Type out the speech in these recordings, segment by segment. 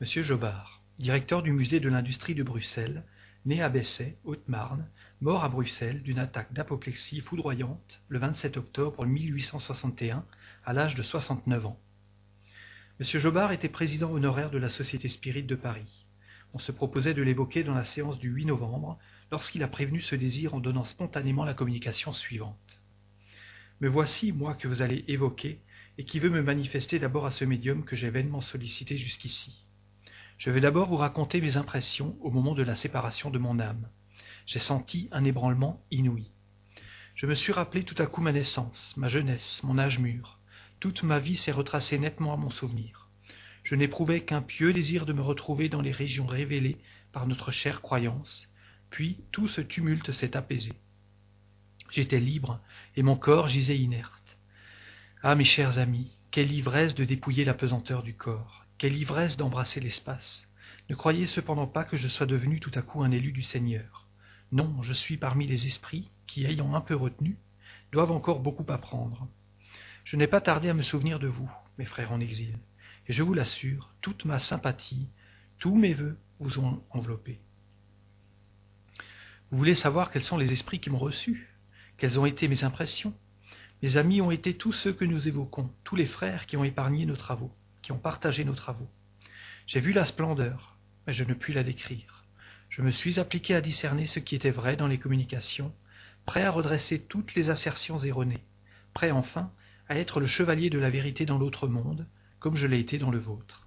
Monsieur Jobard, directeur du musée de l'industrie de Bruxelles, né à Bessay, Haute-Marne, mort à Bruxelles d'une attaque d'apoplexie foudroyante le 27 octobre 1861 à l'âge de 69 ans. Monsieur Jobard était président honoraire de la Société Spirit de Paris. On se proposait de l'évoquer dans la séance du 8 novembre, lorsqu'il a prévenu ce désir en donnant spontanément la communication suivante. Me voici, moi, que vous allez évoquer, et qui veut me manifester d'abord à ce médium que j'ai vainement sollicité jusqu'ici. Je vais d'abord vous raconter mes impressions au moment de la séparation de mon âme. J'ai senti un ébranlement inouï. Je me suis rappelé tout à coup ma naissance, ma jeunesse, mon âge mûr. Toute ma vie s'est retracée nettement à mon souvenir. Je n'éprouvais qu'un pieux désir de me retrouver dans les régions révélées par notre chère croyance, puis tout ce tumulte s'est apaisé. J'étais libre, et mon corps gisait inerte. Ah, mes chers amis, quelle ivresse de dépouiller la pesanteur du corps, quelle ivresse d'embrasser l'espace. Ne croyez cependant pas que je sois devenu tout à coup un élu du Seigneur. Non, je suis parmi les esprits qui, ayant un peu retenu, doivent encore beaucoup apprendre. Je n'ai pas tardé à me souvenir de vous, mes frères en exil, et je vous l'assure, toute ma sympathie, tous mes voeux vous ont enveloppé. Vous voulez savoir quels sont les esprits qui m'ont reçu, quelles ont été mes impressions? Mes amis ont été tous ceux que nous évoquons, tous les frères qui ont épargné nos travaux, partagé nos travaux. J'ai vu la splendeur, mais je ne puis la décrire. Je me suis appliqué à discerner ce qui était vrai dans les communications, prêt à redresser toutes les assertions erronées, prêt enfin à être le chevalier de la vérité dans l'autre monde, comme je l'ai été dans le vôtre.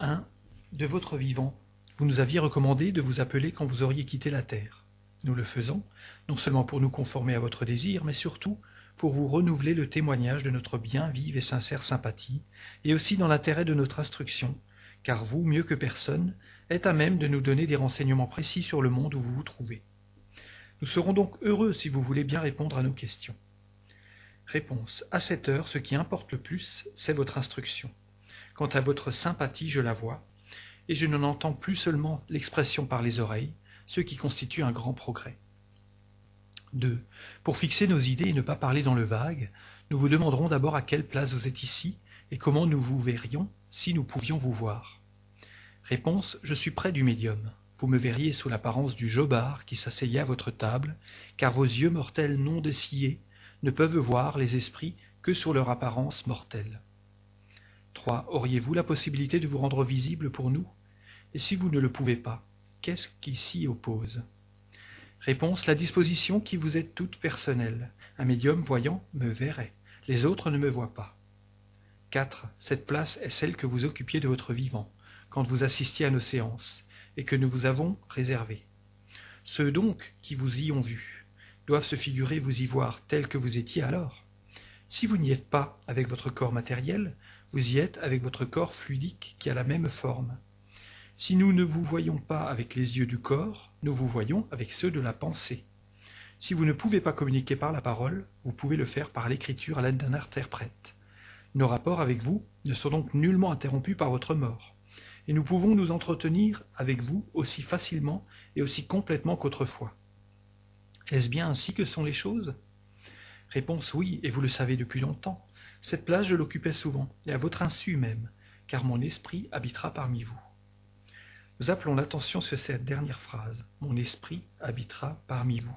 1. De votre vivant, vous nous aviez recommandé de vous appeler quand vous auriez quitté la terre. Nous le faisons, non seulement pour nous conformer à votre désir, mais surtout pour vous renouveler le témoignage de notre bien vive et sincère sympathie, et aussi dans l'intérêt de notre instruction, car vous, mieux que personne, êtes à même de nous donner des renseignements précis sur le monde où vous vous trouvez. Nous serons donc heureux si vous voulez bien répondre à nos questions. Réponse. À cette heure, ce qui importe le plus, c'est votre instruction. Quant à votre sympathie, je la vois, et je n'en entends plus seulement l'expression par les oreilles, ce qui constitue un grand progrès. 2. Pour fixer nos idées et ne pas parler dans le vague, nous vous demanderons d'abord à quelle place vous êtes ici et comment nous vous verrions si nous pouvions vous voir. Réponse. Je suis près du médium. Vous me verriez sous l'apparence du jobard qui s'asseyait à votre table, car vos yeux mortels non dessillés ne peuvent voir les esprits que sur leur apparence mortelle. 3. Auriez-vous la possibilité de vous rendre visible pour nous? Et si vous ne le pouvez pas, qu'est-ce qui s'y oppose? Réponse La disposition qui vous est toute personnelle. Un médium voyant me verrait. Les autres ne me voient pas. 4. Cette place est celle que vous occupiez de votre vivant, quand vous assistiez à nos séances, et que nous vous avons réservée. Ceux donc qui vous y ont vu, doivent se figurer vous y voir tel que vous étiez alors. Si vous n'y êtes pas avec votre corps matériel, vous y êtes avec votre corps fluidique qui a la même forme. Si nous ne vous voyons pas avec les yeux du corps, nous vous voyons avec ceux de la pensée. Si vous ne pouvez pas communiquer par la parole, vous pouvez le faire par l'écriture à l'aide d'un interprète. Nos rapports avec vous ne sont donc nullement interrompus par votre mort, et nous pouvons nous entretenir avec vous aussi facilement et aussi complètement qu'autrefois. Est-ce bien ainsi que sont les choses? Réponse oui, et vous le savez depuis longtemps. Cette place je l'occupais souvent, et à votre insu même, car mon esprit habitera parmi vous. Nous appelons l'attention sur cette dernière phrase. Mon esprit habitera parmi vous.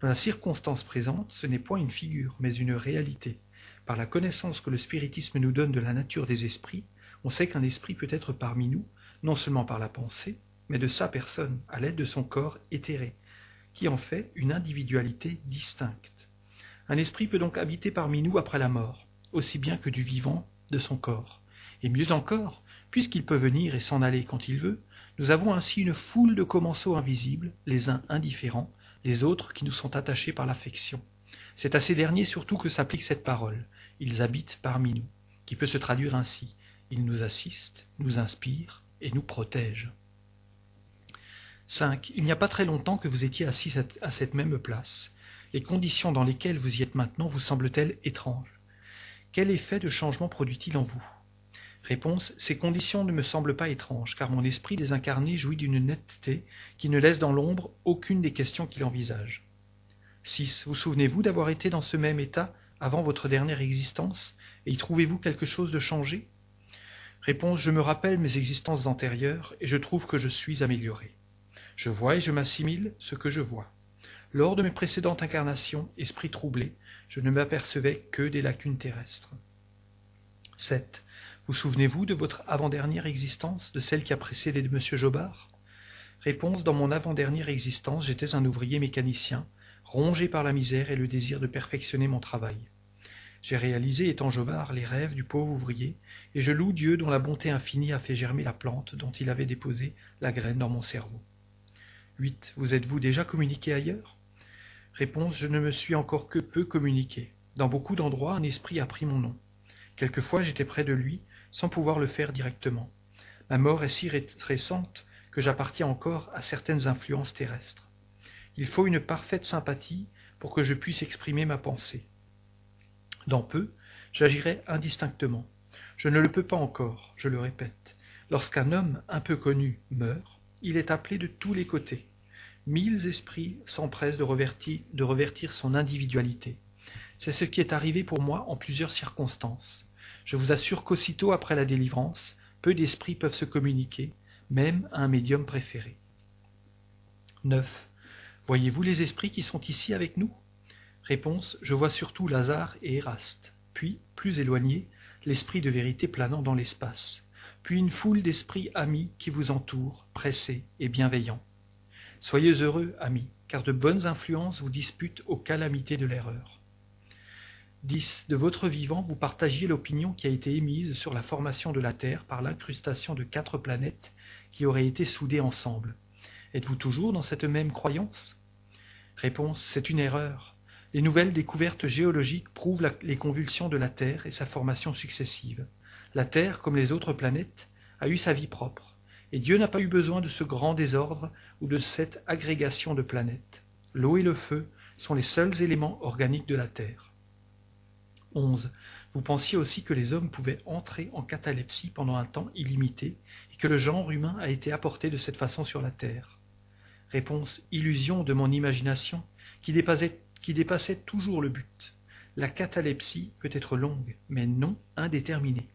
Dans la circonstance présente, ce n'est point une figure, mais une réalité. Par la connaissance que le spiritisme nous donne de la nature des esprits, on sait qu'un esprit peut être parmi nous, non seulement par la pensée, mais de sa personne, à l'aide de son corps éthéré, qui en fait une individualité distincte. Un esprit peut donc habiter parmi nous après la mort, aussi bien que du vivant de son corps. Et mieux encore, puisqu'il peut venir et s'en aller quand il veut, nous avons ainsi une foule de commensaux invisibles, les uns indifférents, les autres qui nous sont attachés par l'affection. C'est à ces derniers surtout que s'applique cette parole. Ils habitent parmi nous, qui peut se traduire ainsi. Ils nous assistent, nous inspirent et nous protègent. 5. Il n'y a pas très longtemps que vous étiez assis à cette même place. Les conditions dans lesquelles vous y êtes maintenant vous semblent-elles étranges? Quel effet de changement produit-il en vous? Réponse. Ces conditions ne me semblent pas étranges, car mon esprit désincarné jouit d'une netteté qui ne laisse dans l'ombre aucune des questions qu'il envisage. 6. Vous souvenez-vous d'avoir été dans ce même état avant votre dernière existence, et y trouvez-vous quelque chose de changé? Réponse Je me rappelle mes existences antérieures et je trouve que je suis amélioré. Je vois et je m'assimile ce que je vois. Lors de mes précédentes incarnations, esprit troublé, je ne m'apercevais que des lacunes terrestres. 7. Vous souvenez-vous de votre avant-dernière existence, de celle qui a précédé de M. Jobard? Réponse Dans mon avant-dernière existence, j'étais un ouvrier mécanicien, rongé par la misère et le désir de perfectionner mon travail. J'ai réalisé, étant Jobard, les rêves du pauvre ouvrier, et je loue Dieu dont la bonté infinie a fait germer la plante dont il avait déposé la graine dans mon cerveau. 8. Vous êtes-vous déjà communiqué ailleurs? Réponse Je ne me suis encore que peu communiqué. Dans beaucoup d'endroits, un esprit a pris mon nom. Quelquefois, j'étais près de lui, sans pouvoir le faire directement. Ma mort est si récente que j'appartiens encore à certaines influences terrestres. Il faut une parfaite sympathie pour que je puisse exprimer ma pensée. Dans peu, j'agirai indistinctement. Je ne le peux pas encore, je le répète. Lorsqu'un homme un peu connu meurt, il est appelé de tous les côtés. Mille esprits s'empressent de revertir, de revertir son individualité. C'est ce qui est arrivé pour moi en plusieurs circonstances. Je vous assure qu'aussitôt après la délivrance, peu d'esprits peuvent se communiquer, même à un médium préféré. 9. Voyez-vous les esprits qui sont ici avec nous? Réponse Je vois surtout Lazare et Eraste. Puis, plus éloigné, l'esprit de vérité planant dans l'espace. Puis une foule d'esprits amis qui vous entourent, pressés et bienveillants. Soyez heureux, amis, car de bonnes influences vous disputent aux calamités de l'erreur. 10. De votre vivant, vous partagiez l'opinion qui a été émise sur la formation de la Terre par l'incrustation de quatre planètes qui auraient été soudées ensemble. Êtes-vous toujours dans cette même croyance? Réponse C'est une erreur. Les nouvelles découvertes géologiques prouvent les convulsions de la Terre et sa formation successive. La Terre, comme les autres planètes, a eu sa vie propre et Dieu n'a pas eu besoin de ce grand désordre ou de cette agrégation de planètes. L'eau et le feu sont les seuls éléments organiques de la Terre. 11. Vous pensiez aussi que les hommes pouvaient entrer en catalepsie pendant un temps illimité et que le genre humain a été apporté de cette façon sur la Terre. Réponse illusion de mon imagination qui dépassait, qui dépassait toujours le but. La catalepsie peut être longue, mais non indéterminée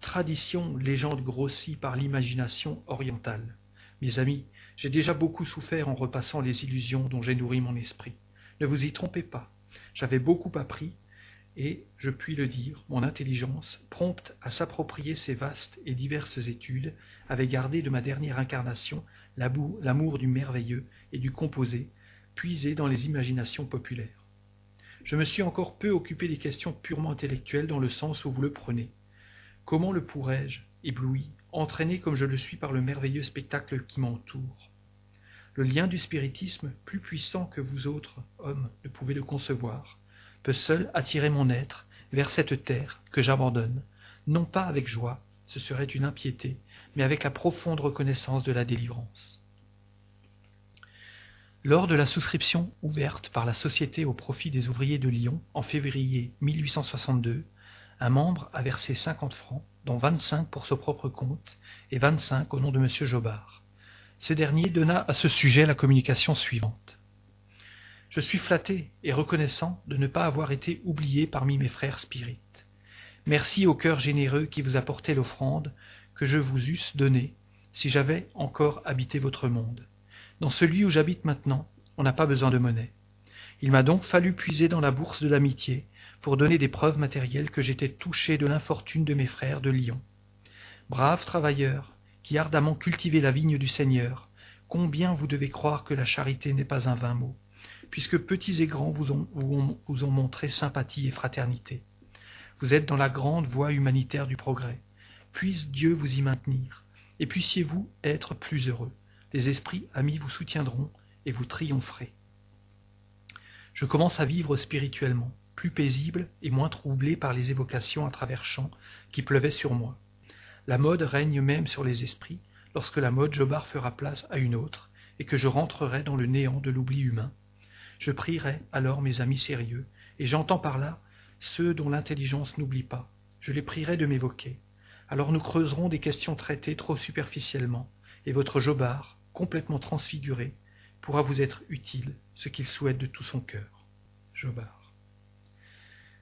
tradition, légende grossie par l'imagination orientale. Mes amis, j'ai déjà beaucoup souffert en repassant les illusions dont j'ai nourri mon esprit. Ne vous y trompez pas. J'avais beaucoup appris, et, je puis le dire, mon intelligence, prompte à s'approprier ces vastes et diverses études, avait gardé de ma dernière incarnation l'amour du merveilleux et du composé, puisé dans les imaginations populaires. Je me suis encore peu occupé des questions purement intellectuelles dans le sens où vous le prenez. Comment le pourrais-je, ébloui, entraîné comme je le suis par le merveilleux spectacle qui m'entoure? Le lien du spiritisme, plus puissant que vous autres, hommes, ne pouvez le concevoir, peut seul attirer mon être vers cette terre que j'abandonne, non pas avec joie, ce serait une impiété, mais avec la profonde reconnaissance de la délivrance. Lors de la souscription ouverte par la Société au profit des ouvriers de Lyon en février 1862, un membre a versé cinquante francs, dont vingt-cinq pour son propre compte et vingt-cinq au nom de M. Jobard. Ce dernier donna à ce sujet la communication suivante. Je suis flatté et reconnaissant de ne pas avoir été oublié parmi mes frères spirites. Merci au cœur généreux qui vous apportait l'offrande que je vous eusse donnée si j'avais encore habité votre monde. Dans celui où j'habite maintenant, on n'a pas besoin de monnaie. Il m'a donc fallu puiser dans la bourse de l'amitié pour donner des preuves matérielles que j'étais touché de l'infortune de mes frères de Lyon. Braves travailleurs, qui ardemment cultivez la vigne du Seigneur, combien vous devez croire que la charité n'est pas un vain mot, puisque petits et grands vous ont, montré sympathie et fraternité. Vous êtes dans la grande voie humanitaire du progrès. Puisse Dieu vous y maintenir, et puissiez-vous être plus heureux. Les esprits amis vous soutiendront, et vous triompherez. Je commence à vivre spirituellement plus paisible et moins troublé par les évocations à travers champs qui pleuvaient sur moi. La mode règne même sur les esprits, lorsque la mode Jobard fera place à une autre, et que je rentrerai dans le néant de l'oubli humain. Je prierai alors mes amis sérieux, et j'entends par là ceux dont l'intelligence n'oublie pas. Je les prierai de m'évoquer. Alors nous creuserons des questions traitées trop superficiellement, et votre Jobard, complètement transfiguré, pourra vous être utile, ce qu'il souhaite de tout son cœur. Jobard.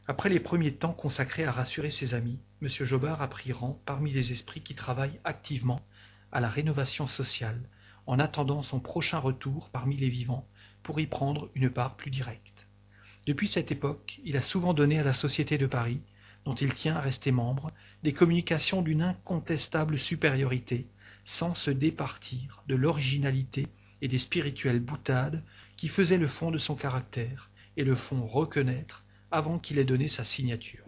Après les premiers temps consacrés à rassurer ses amis, M. Jobard a pris rang parmi les esprits qui travaillent activement à la rénovation sociale, en attendant son prochain retour parmi les vivants pour y prendre une part plus directe. Depuis cette époque, il a souvent donné à la Société de Paris, dont il tient à rester membre, des communications d'une incontestable supériorité, sans se départir de l'originalité et des spirituelles boutades qui faisaient le fond de son caractère et le font reconnaître avant qu'il ait donné sa signature.